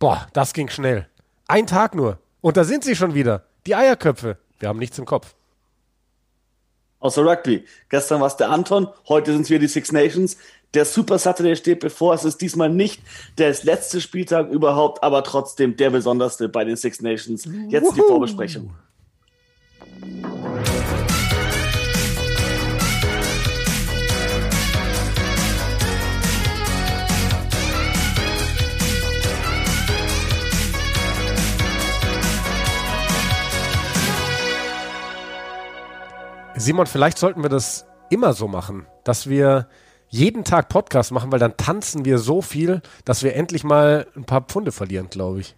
Boah, das ging schnell. Ein Tag nur. Und da sind sie schon wieder. Die Eierköpfe. Wir haben nichts im Kopf. Außer Rugby. Gestern war es der Anton, heute sind es wieder die Six Nations. Der Super Saturday steht bevor. Es ist diesmal nicht der letzte Spieltag überhaupt, aber trotzdem der besonderste bei den Six Nations. Jetzt die Vorbesprechung. Simon, vielleicht sollten wir das immer so machen, dass wir jeden Tag Podcast machen, weil dann tanzen wir so viel, dass wir endlich mal ein paar Pfunde verlieren, glaube ich.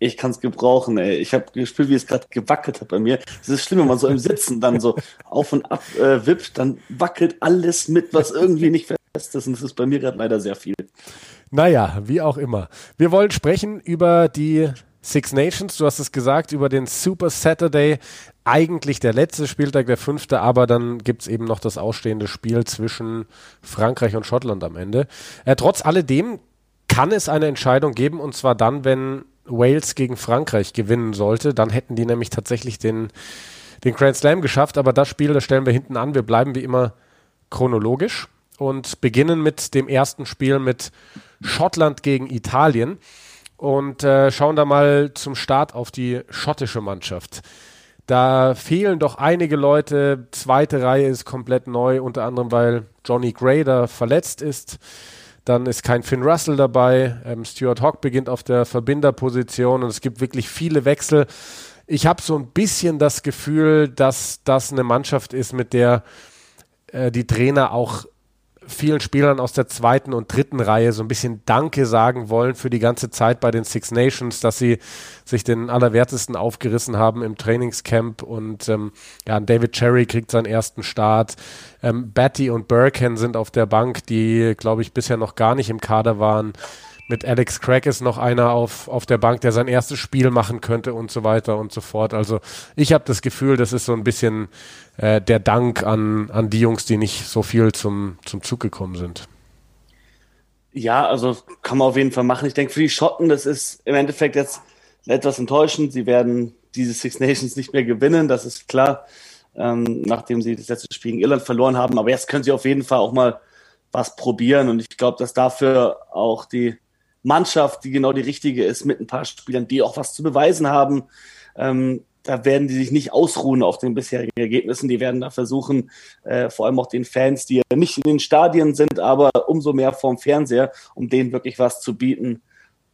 Ich kann es gebrauchen, ey. Ich habe gespürt, wie es gerade gewackelt hat bei mir. Es ist schlimm, wenn man so im Sitzen dann so auf und ab äh, wippt, dann wackelt alles mit, was irgendwie nicht fest ist. Und das ist bei mir gerade leider sehr viel. Naja, wie auch immer. Wir wollen sprechen über die Six Nations, du hast es gesagt, über den Super Saturday. Eigentlich der letzte Spieltag, der fünfte, aber dann gibt es eben noch das ausstehende Spiel zwischen Frankreich und Schottland am Ende. Äh, trotz alledem kann es eine Entscheidung geben, und zwar dann, wenn Wales gegen Frankreich gewinnen sollte. Dann hätten die nämlich tatsächlich den, den Grand Slam geschafft, aber das Spiel, das stellen wir hinten an. Wir bleiben wie immer chronologisch und beginnen mit dem ersten Spiel mit Schottland gegen Italien und äh, schauen da mal zum Start auf die schottische Mannschaft. Da fehlen doch einige Leute. Zweite Reihe ist komplett neu, unter anderem weil Johnny Grader verletzt ist. Dann ist kein Finn Russell dabei. Ähm, Stuart Hawk beginnt auf der Verbinderposition und es gibt wirklich viele Wechsel. Ich habe so ein bisschen das Gefühl, dass das eine Mannschaft ist, mit der äh, die Trainer auch vielen Spielern aus der zweiten und dritten Reihe so ein bisschen Danke sagen wollen für die ganze Zeit bei den Six Nations, dass sie sich den Allerwertesten aufgerissen haben im Trainingscamp und ähm, ja, David Cherry kriegt seinen ersten Start. Ähm, Batty und Burken sind auf der Bank, die, glaube ich, bisher noch gar nicht im Kader waren. Mit Alex Craig ist noch einer auf, auf der Bank, der sein erstes Spiel machen könnte und so weiter und so fort. Also ich habe das Gefühl, das ist so ein bisschen äh, der Dank an, an die Jungs, die nicht so viel zum, zum Zug gekommen sind. Ja, also kann man auf jeden Fall machen. Ich denke, für die Schotten, das ist im Endeffekt jetzt etwas enttäuschend. Sie werden diese Six Nations nicht mehr gewinnen, das ist klar, ähm, nachdem sie das letzte Spiel gegen Irland verloren haben. Aber jetzt können sie auf jeden Fall auch mal was probieren. Und ich glaube, dass dafür auch die Mannschaft, die genau die richtige ist, mit ein paar Spielern, die auch was zu beweisen haben, ähm, da werden die sich nicht ausruhen auf den bisherigen Ergebnissen. Die werden da versuchen, äh, vor allem auch den Fans, die nicht in den Stadien sind, aber umso mehr vorm Fernseher, um denen wirklich was zu bieten.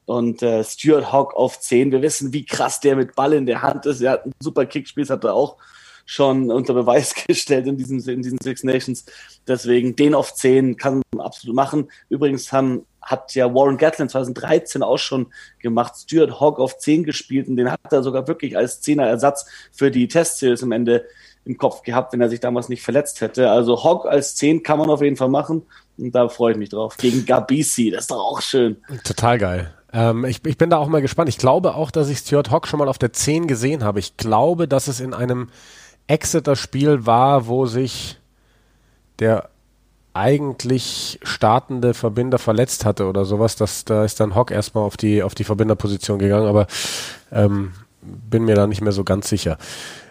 Und äh, Stuart Hawk auf 10, wir wissen, wie krass der mit Ball in der Hand ist. Er hat ein super Kickspiel, das hat er auch schon unter Beweis gestellt in, diesem, in diesen Six Nations. Deswegen den auf 10 kann man absolut machen. Übrigens haben hat ja Warren Gatlin 2013 auch schon gemacht, Stuart Hawk auf 10 gespielt und den hat er sogar wirklich als Zehner-Ersatz für die Testseries am Ende im Kopf gehabt, wenn er sich damals nicht verletzt hätte. Also Hawk als 10 kann man auf jeden Fall machen und da freue ich mich drauf. Gegen Gabisi, das ist doch auch schön. Total geil. Ähm, ich, ich bin da auch mal gespannt. Ich glaube auch, dass ich Stuart Hawk schon mal auf der 10 gesehen habe. Ich glaube, dass es in einem Exeter-Spiel war, wo sich der eigentlich startende Verbinder verletzt hatte oder sowas, das, da ist dann Hock erstmal auf die, auf die Verbinderposition gegangen, aber ähm, bin mir da nicht mehr so ganz sicher.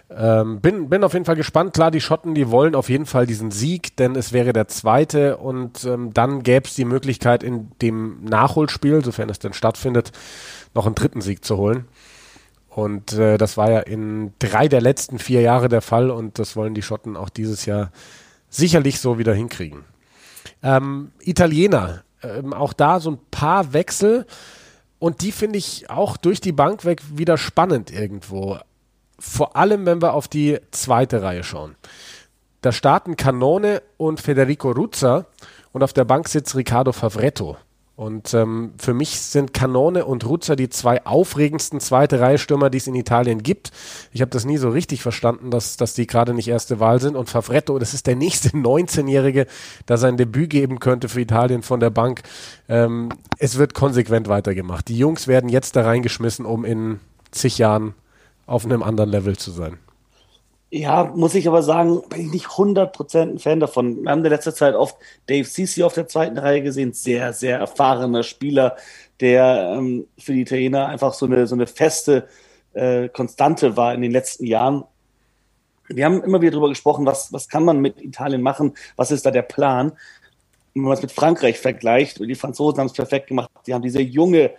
Ähm, bin, bin auf jeden Fall gespannt. Klar, die Schotten, die wollen auf jeden Fall diesen Sieg, denn es wäre der zweite und ähm, dann gäbe es die Möglichkeit, in dem Nachholspiel, sofern es denn stattfindet, noch einen dritten Sieg zu holen. Und äh, das war ja in drei der letzten vier Jahre der Fall und das wollen die Schotten auch dieses Jahr sicherlich so wieder hinkriegen. Ähm, Italiener, ähm, auch da so ein paar Wechsel und die finde ich auch durch die Bank weg wieder spannend irgendwo. Vor allem, wenn wir auf die zweite Reihe schauen. Da starten Canone und Federico Ruzza und auf der Bank sitzt Riccardo Favretto. Und ähm, für mich sind Canone und Ruzza die zwei aufregendsten zweite Reihe Stürmer, die es in Italien gibt. Ich habe das nie so richtig verstanden, dass, dass die gerade nicht erste Wahl sind. Und Favretto, das ist der nächste 19-Jährige, der sein Debüt geben könnte für Italien von der Bank. Ähm, es wird konsequent weitergemacht. Die Jungs werden jetzt da reingeschmissen, um in zig Jahren auf einem anderen Level zu sein. Ja, muss ich aber sagen, bin ich nicht 100% ein Fan davon. Wir haben in letzter Zeit oft Dave Ceci auf der zweiten Reihe gesehen, sehr, sehr erfahrener Spieler, der ähm, für die Italiener einfach so eine, so eine feste äh, Konstante war in den letzten Jahren. Wir haben immer wieder darüber gesprochen, was, was kann man mit Italien machen, was ist da der Plan. Wenn man es mit Frankreich vergleicht, die Franzosen haben es perfekt gemacht, die haben diese junge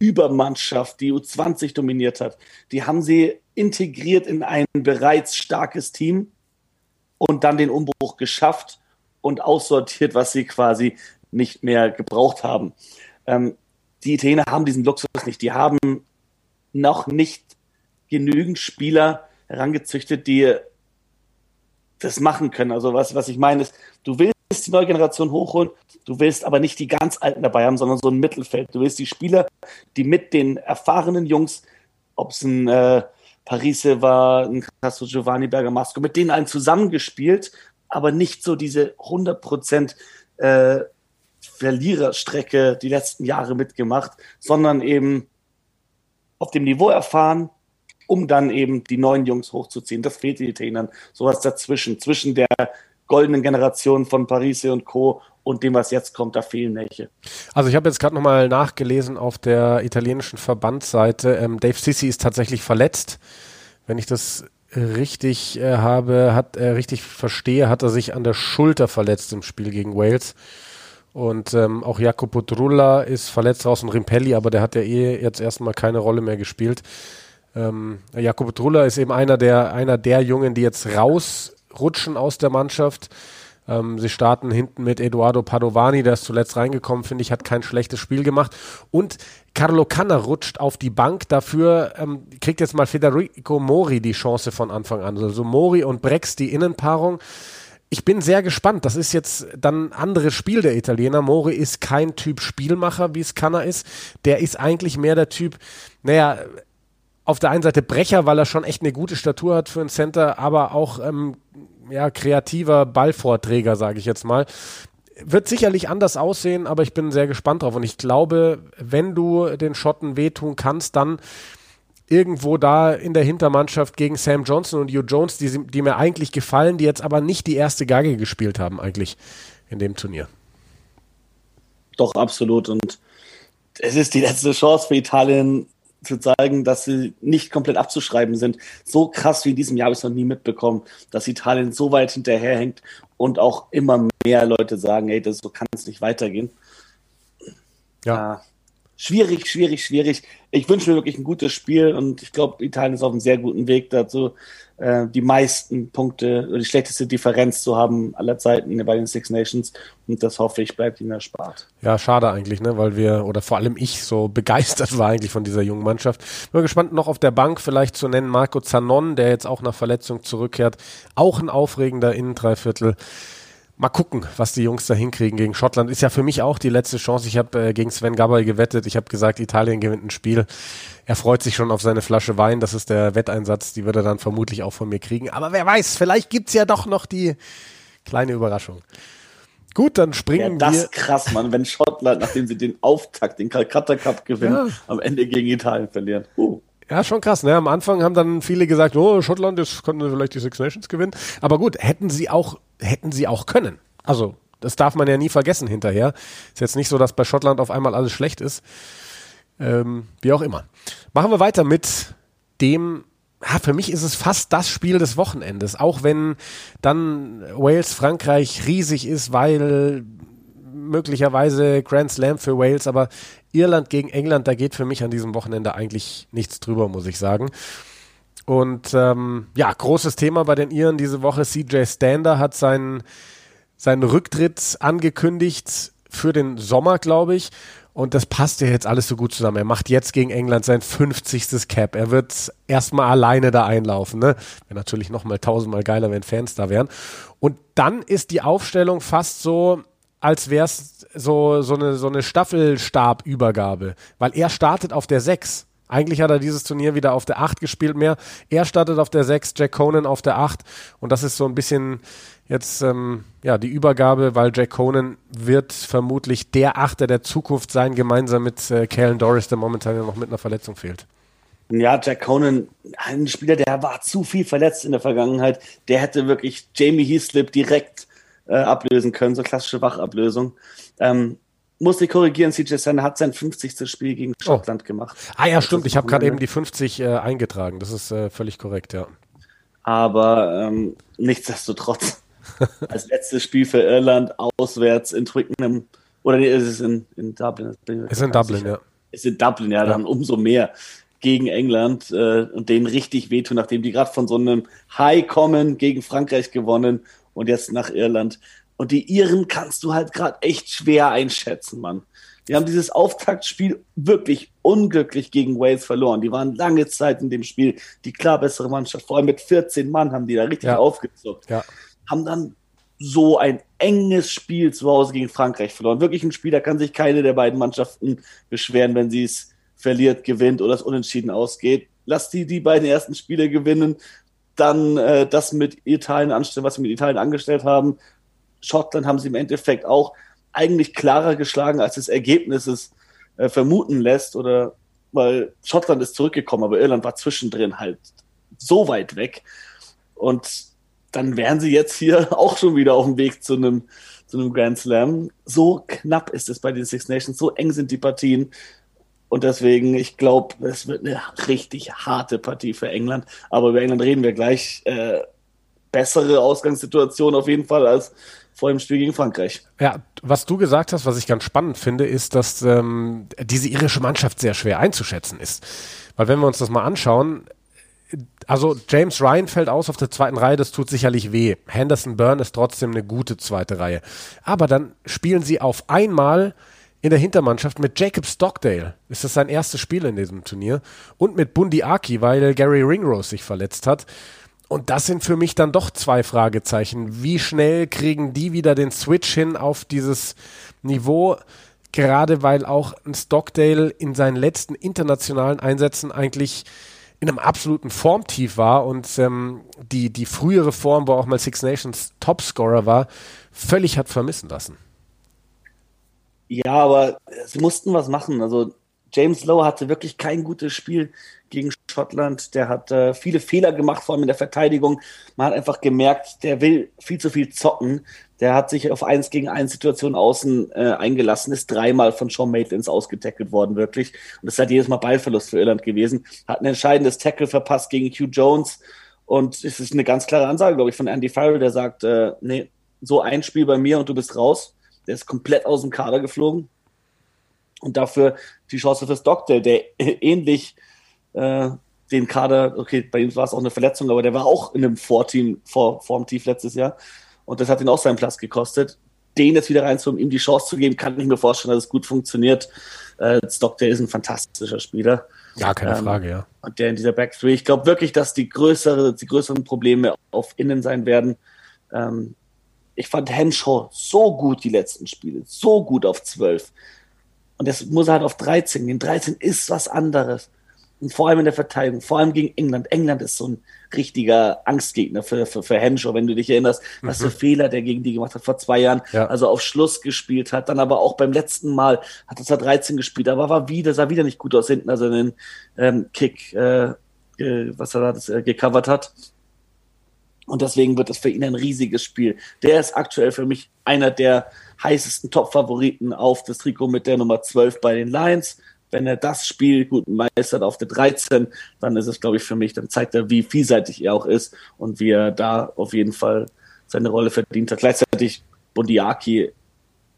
Übermannschaft, die U20 dominiert hat, die haben sie integriert in ein bereits starkes Team und dann den Umbruch geschafft und aussortiert, was sie quasi nicht mehr gebraucht haben. Ähm, die Italiener haben diesen Luxus nicht. Die haben noch nicht genügend Spieler herangezüchtet, die das machen können. Also was, was ich meine ist, du willst die neue Generation hochholen, du willst aber nicht die ganz Alten dabei haben, sondern so ein Mittelfeld. Du willst die Spieler, die mit den erfahrenen Jungs, ob es ein äh, Parise war, ein Castro Giovanni Bergamasco, mit denen einen zusammengespielt, aber nicht so diese 100% äh, Verliererstrecke die letzten Jahre mitgemacht, sondern eben auf dem Niveau erfahren, um dann eben die neuen Jungs hochzuziehen. Das fehlt den Italienern. Sowas dazwischen, zwischen der goldenen Generation von Parise und Co. und dem, was jetzt kommt, da fehlen welche. Also ich habe jetzt gerade nochmal nachgelesen auf der italienischen Verbandsseite. Ähm, Dave Sissi ist tatsächlich verletzt. Wenn ich das richtig äh, habe, hat äh, richtig verstehe, hat er sich an der Schulter verletzt im Spiel gegen Wales. Und ähm, auch Jacopo Drulla ist verletzt raus und Rimpelli, aber der hat ja eh jetzt erstmal keine Rolle mehr gespielt. Ähm, Jacopo Drulla ist eben einer der, einer der Jungen, die jetzt rausrutschen aus der Mannschaft. Ähm, sie starten hinten mit Eduardo Padovani, der ist zuletzt reingekommen, finde ich, hat kein schlechtes Spiel gemacht. Und Carlo Canna rutscht auf die Bank. Dafür ähm, kriegt jetzt mal Federico Mori die Chance von Anfang an. Also Mori und Brex, die Innenpaarung. Ich bin sehr gespannt. Das ist jetzt dann ein anderes Spiel der Italiener. Mori ist kein Typ Spielmacher, wie es Canna ist. Der ist eigentlich mehr der Typ, naja, auf der einen Seite Brecher, weil er schon echt eine gute Statur hat für einen Center, aber auch ähm, ja, kreativer Ballvorträger, sage ich jetzt mal. Wird sicherlich anders aussehen, aber ich bin sehr gespannt drauf. Und ich glaube, wenn du den Schotten wehtun kannst, dann irgendwo da in der Hintermannschaft gegen Sam Johnson und Hugh Jones, die, die mir eigentlich gefallen, die jetzt aber nicht die erste Geige gespielt haben, eigentlich in dem Turnier. Doch, absolut. Und es ist die letzte Chance für Italien, zu zeigen, dass sie nicht komplett abzuschreiben sind. So krass wie in diesem Jahr habe ich es noch nie mitbekommen, dass Italien so weit hinterherhängt und auch immer mehr Leute sagen, hey, das so kann es nicht weitergehen. Ja. Äh, schwierig, schwierig, schwierig. Ich wünsche mir wirklich ein gutes Spiel und ich glaube, Italien ist auf einem sehr guten Weg dazu, äh, die meisten Punkte oder die schlechteste Differenz zu haben aller Zeiten bei den Six Nations. Und das hoffe ich, bleibt ihnen erspart. Ja, schade eigentlich, ne? weil wir, oder vor allem ich, so begeistert war eigentlich von dieser jungen Mannschaft. Bin gespannt, noch auf der Bank vielleicht zu nennen Marco Zanon, der jetzt auch nach Verletzung zurückkehrt. Auch ein aufregender Innendreiviertel. Mal gucken, was die Jungs da hinkriegen gegen Schottland. Ist ja für mich auch die letzte Chance. Ich habe äh, gegen Sven Gabay gewettet. Ich habe gesagt, Italien gewinnt ein Spiel. Er freut sich schon auf seine Flasche Wein. Das ist der Wetteinsatz. Die wird er dann vermutlich auch von mir kriegen. Aber wer weiß, vielleicht gibt's ja doch noch die kleine Überraschung. Gut, dann springen ja, das wir. Das ist krass, Mann, wenn Schottland, nachdem sie den Auftakt, den Calcutta Cup gewinnen, ja. am Ende gegen Italien verlieren. Uh. Ja, schon krass. Ne? Am Anfang haben dann viele gesagt, oh, Schottland, jetzt konnten vielleicht die Six Nations gewinnen. Aber gut, hätten sie auch, hätten sie auch können. Also, das darf man ja nie vergessen hinterher. Ist jetzt nicht so, dass bei Schottland auf einmal alles schlecht ist. Ähm, wie auch immer. Machen wir weiter mit dem ja, für mich ist es fast das Spiel des Wochenendes, auch wenn dann Wales Frankreich riesig ist, weil möglicherweise Grand Slam für Wales, aber Irland gegen England, da geht für mich an diesem Wochenende eigentlich nichts drüber, muss ich sagen. Und ähm, ja, großes Thema bei den Iren diese Woche. CJ Stander hat seinen, seinen Rücktritt angekündigt für den Sommer, glaube ich. Und das passt ja jetzt alles so gut zusammen. Er macht jetzt gegen England sein 50. Cap. Er wird erstmal alleine da einlaufen. Ne? Wäre natürlich nochmal tausendmal geiler, wenn Fans da wären. Und dann ist die Aufstellung fast so, als wäre es so, so eine, so eine Staffelstabübergabe, weil er startet auf der 6. Eigentlich hat er dieses Turnier wieder auf der 8 gespielt mehr. Er startet auf der 6, Jack Conan auf der 8. Und das ist so ein bisschen jetzt ähm, ja die Übergabe, weil Jack Conan wird vermutlich der Achter der Zukunft sein, gemeinsam mit äh, Kalen Doris, der momentan ja noch mit einer Verletzung fehlt. Ja, Jack Conan, ein Spieler, der war zu viel verletzt in der Vergangenheit. Der hätte wirklich Jamie Heaslip direkt äh, ablösen können, so klassische Wachablösung. Ähm, muss ich korrigieren, CJ Sander hat sein 50. Spiel gegen oh. Schottland oh. gemacht. Ah ja, stimmt, ich habe gerade eben die 50 äh, eingetragen. Das ist äh, völlig korrekt, ja. Aber ähm, nichtsdestotrotz, als letztes Spiel für Irland auswärts in Twickenham, oder nee, ist es in, in Dublin? Ist in Dublin, sicher. ja. Ist in Dublin, ja, ja. dann umso mehr gegen England äh, und denen richtig wehtun, nachdem die gerade von so einem High kommen, gegen Frankreich gewonnen und jetzt nach Irland. Und die Iren kannst du halt gerade echt schwer einschätzen, Mann. Die haben dieses Auftaktspiel wirklich unglücklich gegen Wales verloren. Die waren lange Zeit in dem Spiel die klar bessere Mannschaft. Vor allem mit 14 Mann haben die da richtig ja. aufgezuckt. Ja. Haben dann so ein enges Spiel zu Hause gegen Frankreich verloren. Wirklich ein Spiel, da kann sich keine der beiden Mannschaften beschweren, wenn sie es verliert, gewinnt oder es unentschieden ausgeht. Lass die die beiden ersten Spiele gewinnen, dann äh, das mit Italien anstellen, was sie mit Italien angestellt haben. Schottland haben sie im Endeffekt auch eigentlich klarer geschlagen, als das Ergebnis es äh, vermuten lässt. Oder weil Schottland ist zurückgekommen, aber Irland war zwischendrin halt so weit weg. Und dann wären sie jetzt hier auch schon wieder auf dem Weg zu einem, zu einem Grand Slam. So knapp ist es bei den Six Nations, so eng sind die Partien. Und deswegen, ich glaube, es wird eine richtig harte Partie für England. Aber über England reden wir gleich. Äh, bessere Ausgangssituation auf jeden Fall als vor dem Spiel gegen Frankreich. Ja, was du gesagt hast, was ich ganz spannend finde, ist, dass ähm, diese irische Mannschaft sehr schwer einzuschätzen ist. Weil wenn wir uns das mal anschauen, also James Ryan fällt aus auf der zweiten Reihe, das tut sicherlich weh. Henderson Byrne ist trotzdem eine gute zweite Reihe. Aber dann spielen sie auf einmal in der Hintermannschaft mit Jacob Stockdale. Ist das sein erstes Spiel in diesem Turnier? Und mit Bundi Aki, weil Gary Ringrose sich verletzt hat. Und das sind für mich dann doch zwei Fragezeichen. Wie schnell kriegen die wieder den Switch hin auf dieses Niveau? Gerade weil auch ein Stockdale in seinen letzten internationalen Einsätzen eigentlich in einem absoluten Formtief war und ähm, die, die frühere Form, wo auch mal Six Nations Topscorer war, völlig hat vermissen lassen. Ja, aber sie mussten was machen. Also James Lowe hatte wirklich kein gutes Spiel gegen Schottland. Der hat äh, viele Fehler gemacht, vor allem in der Verteidigung. Man hat einfach gemerkt, der will viel zu viel zocken. Der hat sich auf eins gegen eins Situation außen äh, eingelassen, ist dreimal von Sean Maitlands ausgetackelt worden, wirklich. Und das ist halt jedes Mal Ballverlust für Irland gewesen. Hat ein entscheidendes Tackle verpasst gegen Hugh Jones. Und es ist eine ganz klare Ansage, glaube ich, von Andy Farrell, der sagt, äh, nee, so ein Spiel bei mir und du bist raus. Der ist komplett aus dem Kader geflogen. Und dafür die Chance für Stockdale, der ähnlich äh, den Kader, okay, bei ihm war es auch eine Verletzung, aber der war auch in einem Vorteam, vor, Formtief letztes Jahr. Und das hat ihn auch seinen Platz gekostet. Den jetzt wieder reinzuholen, ihm die Chance zu geben, kann ich mir vorstellen, dass es gut funktioniert. Äh, Stockdale ist ein fantastischer Spieler. Ja, keine ähm, Frage, ja. Und der in dieser Backstreet, ich glaube wirklich, dass die größere, die größeren Probleme auf Innen sein werden. Ähm, ich fand Henshaw so gut die letzten Spiele, so gut auf 12. Und das muss er halt auf 13 gehen. 13 ist was anderes. Und vor allem in der Verteidigung, vor allem gegen England. England ist so ein richtiger Angstgegner für, für, für Henshaw, wenn du dich erinnerst, mhm. was für Fehler der gegen die gemacht hat vor zwei Jahren, ja. also auf Schluss gespielt hat, dann aber auch beim letzten Mal hat er 13 gespielt, aber war wieder, sah wieder nicht gut aus hinten, also einen ähm, Kick, äh, äh, was er da das, äh, gecovert hat. Und deswegen wird das für ihn ein riesiges Spiel. Der ist aktuell für mich einer der heißesten Top-Favoriten auf das Trikot mit der Nummer 12 bei den Lions. Wenn er das Spiel gut meistert auf der 13, dann ist es, glaube ich, für mich, dann zeigt er, wie vielseitig er auch ist und wie er da auf jeden Fall seine Rolle verdient hat. Gleichzeitig Bundiaki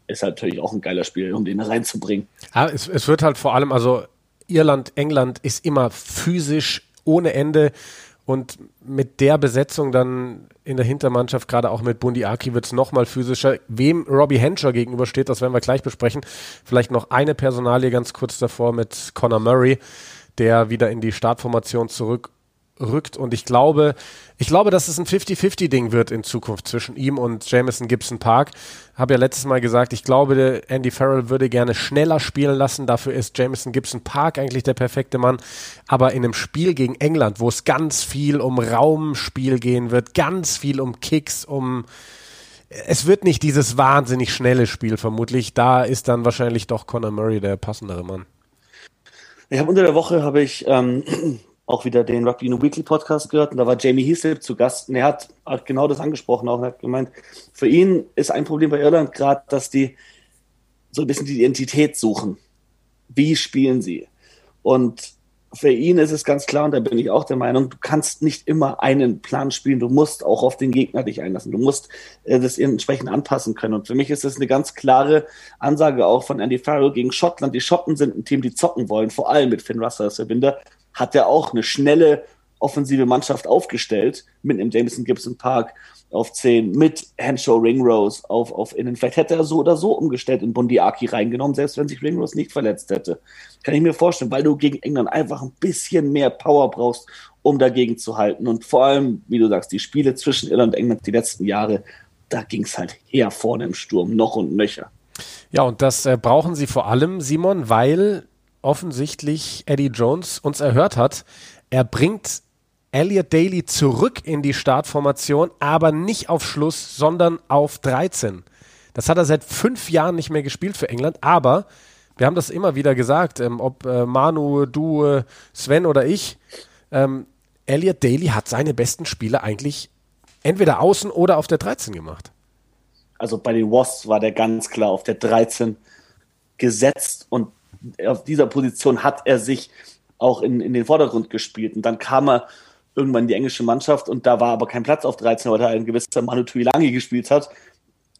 ist halt natürlich auch ein geiler Spiel, um den reinzubringen. Ja, es, es wird halt vor allem, also Irland, England ist immer physisch ohne Ende und mit der Besetzung dann in der Hintermannschaft, gerade auch mit Bundi Aki, wird es nochmal physischer. Wem Robbie Henscher gegenübersteht, das werden wir gleich besprechen. Vielleicht noch eine Personalie ganz kurz davor mit Conor Murray, der wieder in die Startformation zurück rückt. Und ich glaube, ich glaube, dass es ein 50-50-Ding wird in Zukunft zwischen ihm und Jameson Gibson Park. Habe ja letztes Mal gesagt, ich glaube, Andy Farrell würde gerne schneller spielen lassen. Dafür ist Jameson Gibson Park eigentlich der perfekte Mann. Aber in einem Spiel gegen England, wo es ganz viel um Raumspiel gehen wird, ganz viel um Kicks, um es wird nicht dieses wahnsinnig schnelle Spiel vermutlich. Da ist dann wahrscheinlich doch Conor Murray der passendere Mann. Ich habe unter der Woche habe ich ähm, auch wieder den Rugby in Weekly Podcast gehört und da war Jamie Heaslip zu Gast und er hat, hat genau das angesprochen auch und hat gemeint, für ihn ist ein Problem bei Irland gerade, dass die so ein bisschen die Identität suchen. Wie spielen sie? Und für ihn ist es ganz klar, und da bin ich auch der Meinung, du kannst nicht immer einen Plan spielen, du musst auch auf den Gegner dich einlassen, du musst äh, das entsprechend anpassen können. Und für mich ist das eine ganz klare Ansage auch von Andy Farrell gegen Schottland. Die Schotten sind ein Team, die zocken wollen, vor allem mit Finn Russell als Verbinder. Hat er auch eine schnelle offensive Mannschaft aufgestellt mit dem Jameson Gibson Park auf 10 mit Henshaw Ringrose auf, auf innen. Vielleicht hätte er so oder so umgestellt und Bundiaki reingenommen, selbst wenn sich Ringrose nicht verletzt hätte. Kann ich mir vorstellen, weil du gegen England einfach ein bisschen mehr Power brauchst, um dagegen zu halten. Und vor allem, wie du sagst, die Spiele zwischen Irland und England die letzten Jahre, da ging es halt her vorne im Sturm, noch und nöcher. Ja, und das äh, brauchen sie vor allem, Simon, weil offensichtlich Eddie Jones uns erhört hat. Er bringt Elliot Daly zurück in die Startformation, aber nicht auf Schluss, sondern auf 13. Das hat er seit fünf Jahren nicht mehr gespielt für England, aber wir haben das immer wieder gesagt, ähm, ob äh, Manu, du, äh, Sven oder ich, ähm, Elliot Daly hat seine besten Spiele eigentlich entweder außen oder auf der 13 gemacht. Also bei den Wasps war der ganz klar auf der 13 gesetzt und auf dieser Position hat er sich auch in, in den Vordergrund gespielt. Und dann kam er irgendwann die englische Mannschaft und da war aber kein Platz auf 13, weil da ein gewisser Manu Tuilangi gespielt hat.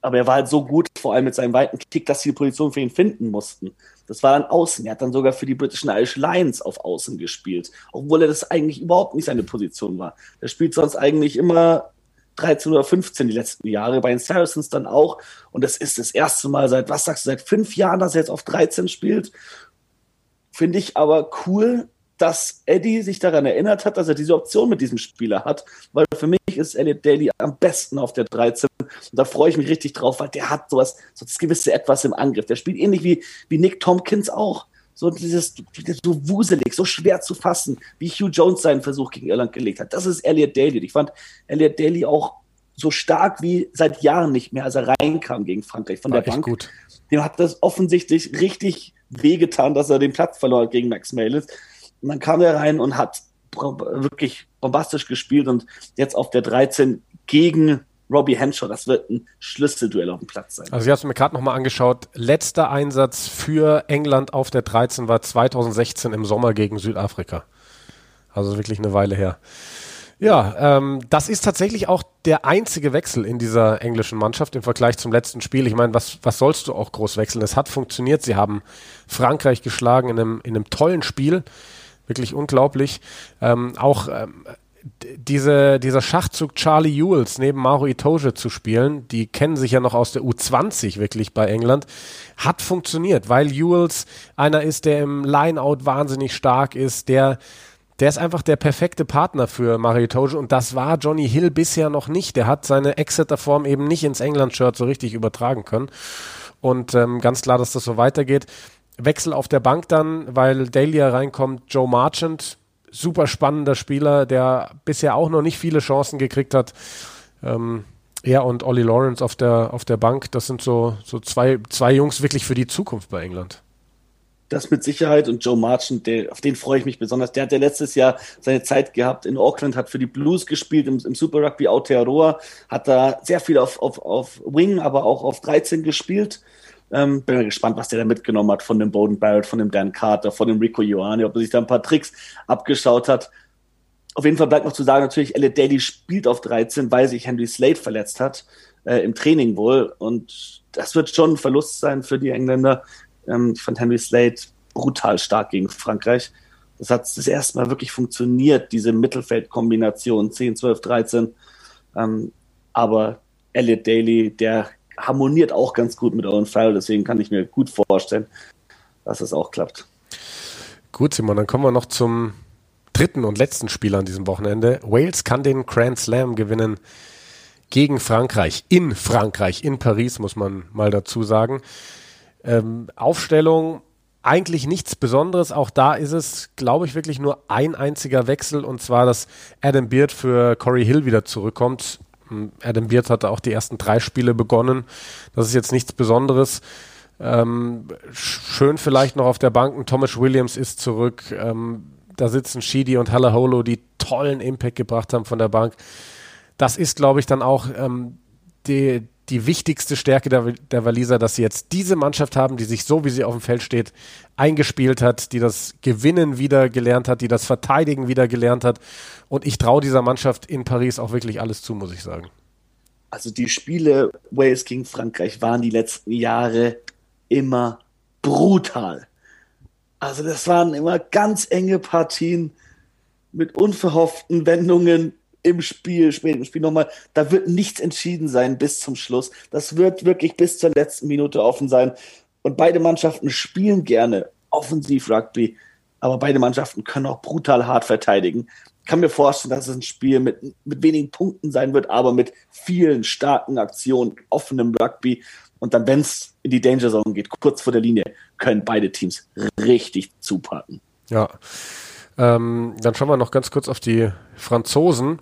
Aber er war halt so gut, vor allem mit seinem weiten Kick, dass sie die Position für ihn finden mussten. Das war dann Außen. Er hat dann sogar für die britischen Irish Lions auf Außen gespielt, obwohl er das eigentlich überhaupt nicht seine Position war. Er spielt sonst eigentlich immer 13 oder 15 die letzten Jahre, bei den Saracens dann auch. Und das ist das erste Mal seit, was sagst du, seit fünf Jahren, dass er jetzt auf 13 spielt. Finde ich aber cool, dass Eddie sich daran erinnert hat, dass er diese Option mit diesem Spieler hat, weil für mich ist Elliot Daly am besten auf der 13 und da freue ich mich richtig drauf, weil der hat sowas, so das gewisse Etwas im Angriff. Der spielt ähnlich wie, wie Nick Tompkins auch. So dieses, so wuselig, so schwer zu fassen, wie Hugh Jones seinen Versuch gegen Irland gelegt hat. Das ist Elliot Daly. Ich fand Elliot Daly auch so stark wie seit Jahren nicht mehr, als er reinkam gegen Frankreich von War der Bank. Gut. Dem hat das offensichtlich richtig wehgetan, dass er den Platz verloren hat gegen Max Melis. Und dann kam er rein und hat wirklich bombastisch gespielt und jetzt auf der 13 gegen Robbie Henshaw. Das wird ein Schlüsselduell auf dem Platz sein. Also ich habe es mir gerade nochmal angeschaut. Letzter Einsatz für England auf der 13 war 2016 im Sommer gegen Südafrika. Also wirklich eine Weile her. Ja, ähm, das ist tatsächlich auch der einzige Wechsel in dieser englischen Mannschaft im Vergleich zum letzten Spiel. Ich meine, was, was sollst du auch groß wechseln? Es hat funktioniert. Sie haben Frankreich geschlagen in einem, in einem tollen Spiel wirklich unglaublich. Ähm, auch ähm, diese, dieser Schachzug Charlie Ewells neben Mauro Itoje zu spielen, die kennen sich ja noch aus der U20 wirklich bei England, hat funktioniert, weil Ewells einer ist, der im Lineout wahnsinnig stark ist, der der ist einfach der perfekte Partner für Mario Itoje und das war Johnny Hill bisher noch nicht. Der hat seine Exeter-Form eben nicht ins England-Shirt so richtig übertragen können. Und ähm, ganz klar, dass das so weitergeht. Wechsel auf der Bank dann, weil Dahlia reinkommt, Joe Marchant, super spannender Spieler, der bisher auch noch nicht viele Chancen gekriegt hat. Ähm, er und Ollie Lawrence auf der, auf der Bank, das sind so, so zwei, zwei Jungs wirklich für die Zukunft bei England. Das mit Sicherheit und Joe Marchant, der, auf den freue ich mich besonders. Der hat ja letztes Jahr seine Zeit gehabt in Auckland, hat für die Blues gespielt im, im Super Rugby Aotearoa, hat da sehr viel auf, auf, auf Wing, aber auch auf 13 gespielt. Ähm, bin mal gespannt, was der da mitgenommen hat von dem Bowden Barrett, von dem Dan Carter, von dem Rico Ioane, ob er sich da ein paar Tricks abgeschaut hat. Auf jeden Fall bleibt noch zu sagen, natürlich, Elliot Daly spielt auf 13, weil sich Henry Slade verletzt hat, äh, im Training wohl. Und das wird schon ein Verlust sein für die Engländer. Ähm, ich fand Henry Slade brutal stark gegen Frankreich. Das hat das erste Mal wirklich funktioniert, diese Mittelfeldkombination 10, 12, 13. Ähm, aber Elliot Daly, der harmoniert auch ganz gut mit Owen Farrell, deswegen kann ich mir gut vorstellen, dass es auch klappt. Gut, Simon, dann kommen wir noch zum dritten und letzten Spiel an diesem Wochenende. Wales kann den Grand Slam gewinnen gegen Frankreich, in Frankreich, in Paris, muss man mal dazu sagen. Ähm, Aufstellung eigentlich nichts Besonderes. Auch da ist es, glaube ich, wirklich nur ein einziger Wechsel und zwar, dass Adam Beard für Corey Hill wieder zurückkommt. Adam Beard hatte auch die ersten drei Spiele begonnen. Das ist jetzt nichts Besonderes. Ähm, schön vielleicht noch auf der Bank, Thomas Williams ist zurück. Ähm, da sitzen Sheedy und Holo, die tollen Impact gebracht haben von der Bank. Das ist, glaube ich, dann auch ähm, die, die wichtigste Stärke der, der Waliser, dass sie jetzt diese Mannschaft haben, die sich so, wie sie auf dem Feld steht, eingespielt hat, die das Gewinnen wieder gelernt hat, die das Verteidigen wieder gelernt hat. Und ich traue dieser Mannschaft in Paris auch wirklich alles zu, muss ich sagen. Also die Spiele Wales gegen Frankreich waren die letzten Jahre immer brutal. Also das waren immer ganz enge Partien mit unverhofften Wendungen im Spiel, später im Spiel nochmal. Da wird nichts entschieden sein bis zum Schluss. Das wird wirklich bis zur letzten Minute offen sein. Und beide Mannschaften spielen gerne Offensiv-Rugby, aber beide Mannschaften können auch brutal hart verteidigen. Ich kann mir vorstellen, dass es ein Spiel mit, mit wenigen Punkten sein wird, aber mit vielen starken Aktionen, offenem Rugby. Und dann, wenn es in die Danger Zone geht, kurz vor der Linie, können beide Teams richtig zupacken. Ja. Ähm, dann schauen wir noch ganz kurz auf die Franzosen.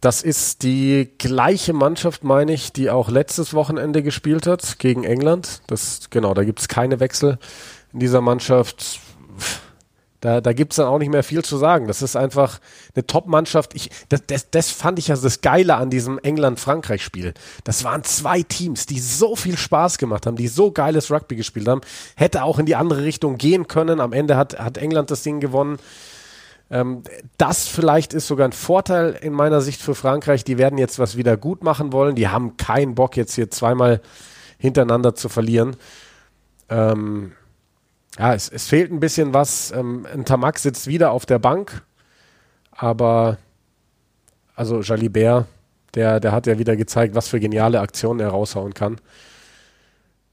Das ist die gleiche Mannschaft, meine ich, die auch letztes Wochenende gespielt hat gegen England. Das, genau, da gibt es keine Wechsel in dieser Mannschaft. Da, da gibt es dann auch nicht mehr viel zu sagen. Das ist einfach eine Top-Mannschaft. Das, das, das fand ich ja das Geile an diesem England-Frankreich-Spiel. Das waren zwei Teams, die so viel Spaß gemacht haben, die so geiles Rugby gespielt haben. Hätte auch in die andere Richtung gehen können. Am Ende hat, hat England das Ding gewonnen. Ähm, das vielleicht ist sogar ein Vorteil in meiner Sicht für Frankreich. Die werden jetzt was wieder gut machen wollen. Die haben keinen Bock, jetzt hier zweimal hintereinander zu verlieren. Ähm, ja, es, es, fehlt ein bisschen was. Ähm, ein Tamak sitzt wieder auf der Bank, aber also Jalibert, der, der hat ja wieder gezeigt, was für geniale Aktionen er raushauen kann.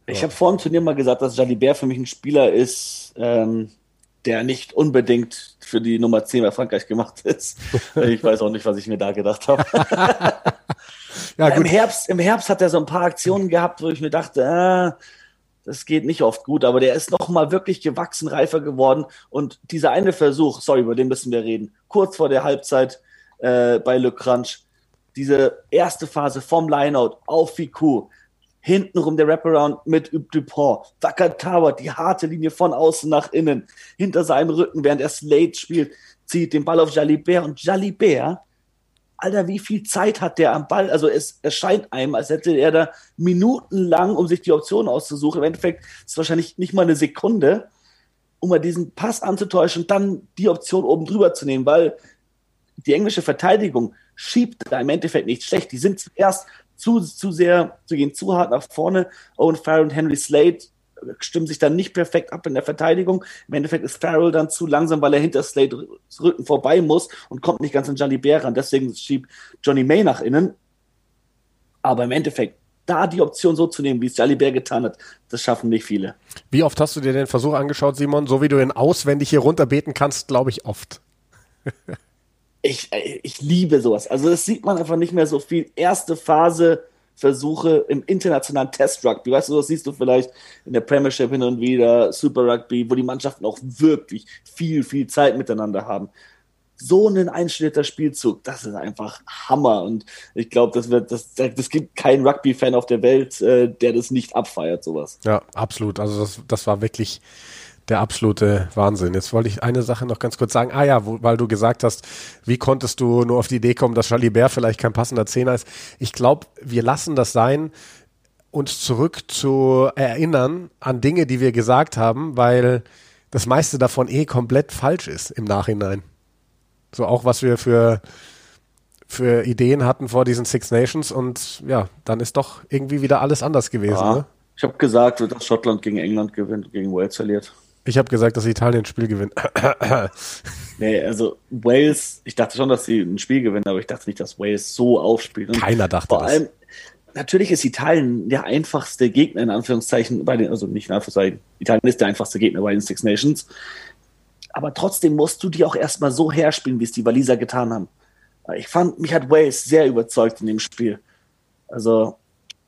Ich ja. habe vor dem Turnier mal gesagt, dass Jalibert für mich ein Spieler ist, ähm, der nicht unbedingt für die Nummer 10 bei Frankreich gemacht ist. Ich weiß auch nicht, was ich mir da gedacht habe. ja, Im, Herbst, Im Herbst hat er so ein paar Aktionen gehabt, wo ich mir dachte, äh, das geht nicht oft gut, aber der ist nochmal wirklich gewachsen, reifer geworden. Und dieser eine Versuch, sorry, über den müssen wir reden, kurz vor der Halbzeit äh, bei Le Crunch, diese erste Phase vom Lineout auf Fiku, hintenrum der Wraparound mit Dupont, Wakatawa, die harte Linie von außen nach innen, hinter seinem Rücken, während er Slate spielt, zieht den Ball auf Jalibert und Jalibert, Alter, wie viel Zeit hat der am Ball? Also es erscheint einem, als hätte er da minutenlang, um sich die Option auszusuchen. Im Endeffekt ist es wahrscheinlich nicht mal eine Sekunde, um mal diesen Pass anzutäuschen und dann die Option oben drüber zu nehmen, weil die englische Verteidigung schiebt da im Endeffekt nicht schlecht. Die sind zuerst zu, zu sehr, zu gehen zu hart nach vorne. Owen Farrell und Henry Slade stimmen sich dann nicht perfekt ab in der Verteidigung. Im Endeffekt ist Farrell dann zu langsam, weil er hinter Slade Rücken vorbei muss und kommt nicht ganz an Johnny Bear ran. Deswegen schiebt Johnny May nach innen. Aber im Endeffekt, da die Option so zu nehmen, wie es Jali Bär getan hat, das schaffen nicht viele. Wie oft hast du dir den Versuch angeschaut, Simon? So wie du ihn auswendig hier runterbeten kannst, glaube ich oft. ich, äh, ich liebe sowas. Also das sieht man einfach nicht mehr so viel. Erste Phase Versuche im internationalen Test Rugby. Weißt du, das siehst du vielleicht in der Premiership hin und wieder, Super Rugby, wo die Mannschaften auch wirklich viel, viel Zeit miteinander haben. So ein einschnitter Spielzug, das ist einfach Hammer. Und ich glaube, das wird, das, das gibt keinen Rugby-Fan auf der Welt, äh, der das nicht abfeiert, sowas. Ja, absolut. Also das, das war wirklich der absolute Wahnsinn. Jetzt wollte ich eine Sache noch ganz kurz sagen. Ah ja, wo, weil du gesagt hast, wie konntest du nur auf die Idee kommen, dass Jalibert vielleicht kein passender Zehner ist. Ich glaube, wir lassen das sein, uns zurück zu erinnern an Dinge, die wir gesagt haben, weil das meiste davon eh komplett falsch ist im Nachhinein. So auch was wir für für Ideen hatten vor diesen Six Nations und ja, dann ist doch irgendwie wieder alles anders gewesen. Ja, ne? Ich habe gesagt, dass Schottland gegen England gewinnt, gegen Wales verliert. Ich habe gesagt, dass Italien ein Spiel gewinnt. nee, also Wales, ich dachte schon, dass sie ein Spiel gewinnen, aber ich dachte nicht, dass Wales so aufspielt. Und Keiner dachte vor das. Allem, natürlich ist Italien der einfachste Gegner, in Anführungszeichen, bei den, also nicht in Anführungszeichen, Italien ist der einfachste Gegner bei den Six Nations. Aber trotzdem musst du die auch erstmal so herspielen, wie es die Waliser getan haben. Ich fand, mich hat Wales sehr überzeugt in dem Spiel. Also,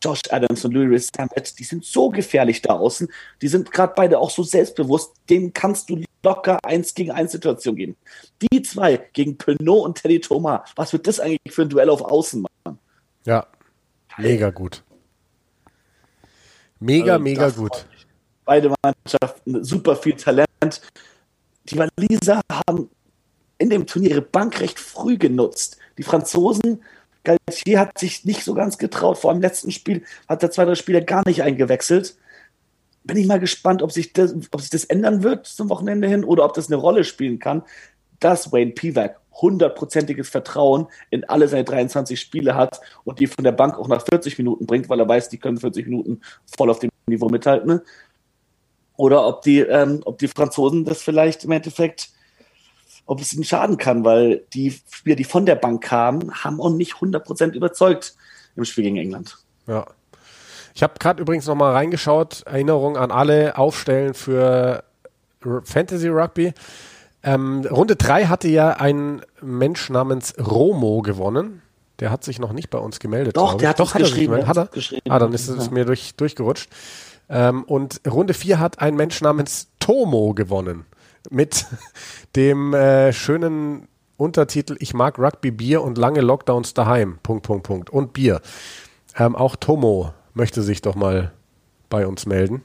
Josh Adams und Louis Samet, die sind so gefährlich da außen. Die sind gerade beide auch so selbstbewusst. Denen kannst du locker eins gegen eins Situation geben. Die zwei gegen Penot und Teddy Thomas. Was wird das eigentlich für ein Duell auf Außen machen? Ja, mega gut. Mega, also, mega gut. Beide Mannschaften super viel Talent. Die Waliser haben in dem Turnier ihre Bank recht früh genutzt. Die Franzosen, Galtier hat sich nicht so ganz getraut. Vor dem letzten Spiel hat der zwei, drei Spieler gar nicht eingewechselt. Bin ich mal gespannt, ob sich das, ob sich das ändern wird zum Wochenende hin oder ob das eine Rolle spielen kann, dass Wayne Pivac hundertprozentiges Vertrauen in alle seine 23 Spiele hat und die von der Bank auch nach 40 Minuten bringt, weil er weiß, die können 40 Minuten voll auf dem Niveau mithalten. Oder ob die, ähm, ob die Franzosen das vielleicht im Endeffekt, ob es ihnen schaden kann, weil die Spieler, die von der Bank kamen, haben auch nicht 100% überzeugt im Spiel gegen England. Ja. Ich habe gerade übrigens nochmal reingeschaut, Erinnerung an alle Aufstellen für Fantasy Rugby. Ähm, Runde 3 hatte ja ein Mensch namens Romo gewonnen. Der hat sich noch nicht bei uns gemeldet. Doch, der hat, Doch, hat er geschrieben. Hat er? Geschrieben. Ah, dann ist es ja. mir durch, durchgerutscht. Ähm, und Runde 4 hat ein Mensch namens Tomo gewonnen. Mit dem äh, schönen Untertitel Ich mag Rugby, Bier und lange Lockdowns daheim. Punkt, Punkt, Punkt. Und Bier. Ähm, auch Tomo möchte sich doch mal bei uns melden,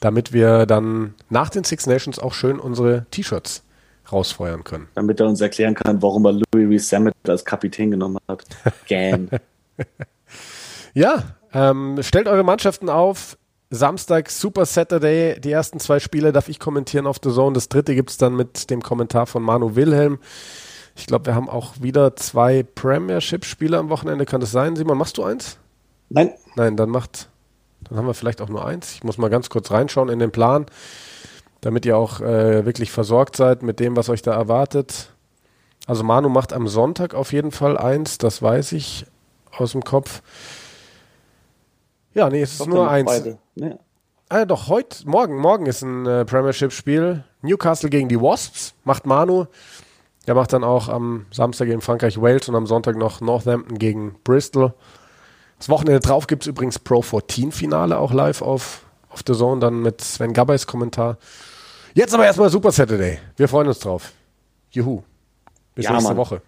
damit wir dann nach den Six Nations auch schön unsere T-Shirts rausfeuern können. Damit er uns erklären kann, warum er Louis Sammet als Kapitän genommen hat. Gan. ja, ähm, stellt eure Mannschaften auf. Samstag Super Saturday. Die ersten zwei Spiele darf ich kommentieren auf The Zone. Das dritte gibt es dann mit dem Kommentar von Manu Wilhelm. Ich glaube, wir haben auch wieder zwei Premiership-Spiele am Wochenende. Kann das sein? Simon, machst du eins? Nein. Nein, dann macht, dann haben wir vielleicht auch nur eins. Ich muss mal ganz kurz reinschauen in den Plan damit ihr auch äh, wirklich versorgt seid mit dem, was euch da erwartet. Also Manu macht am Sonntag auf jeden Fall eins, das weiß ich aus dem Kopf. Ja, nee, es ist nur eins. Ja. Ah, doch, heute, morgen, morgen ist ein äh, Premiership-Spiel. Newcastle gegen die Wasps, macht Manu. Der macht dann auch am Samstag gegen Frankreich Wales und am Sonntag noch Northampton gegen Bristol. Das Wochenende drauf gibt es übrigens Pro 14 Finale auch live auf, auf The Zone, dann mit Sven Gabbeis Kommentar. Jetzt aber erstmal Super Saturday. Wir freuen uns drauf. Juhu. Bis ja, nächste Mann. Woche.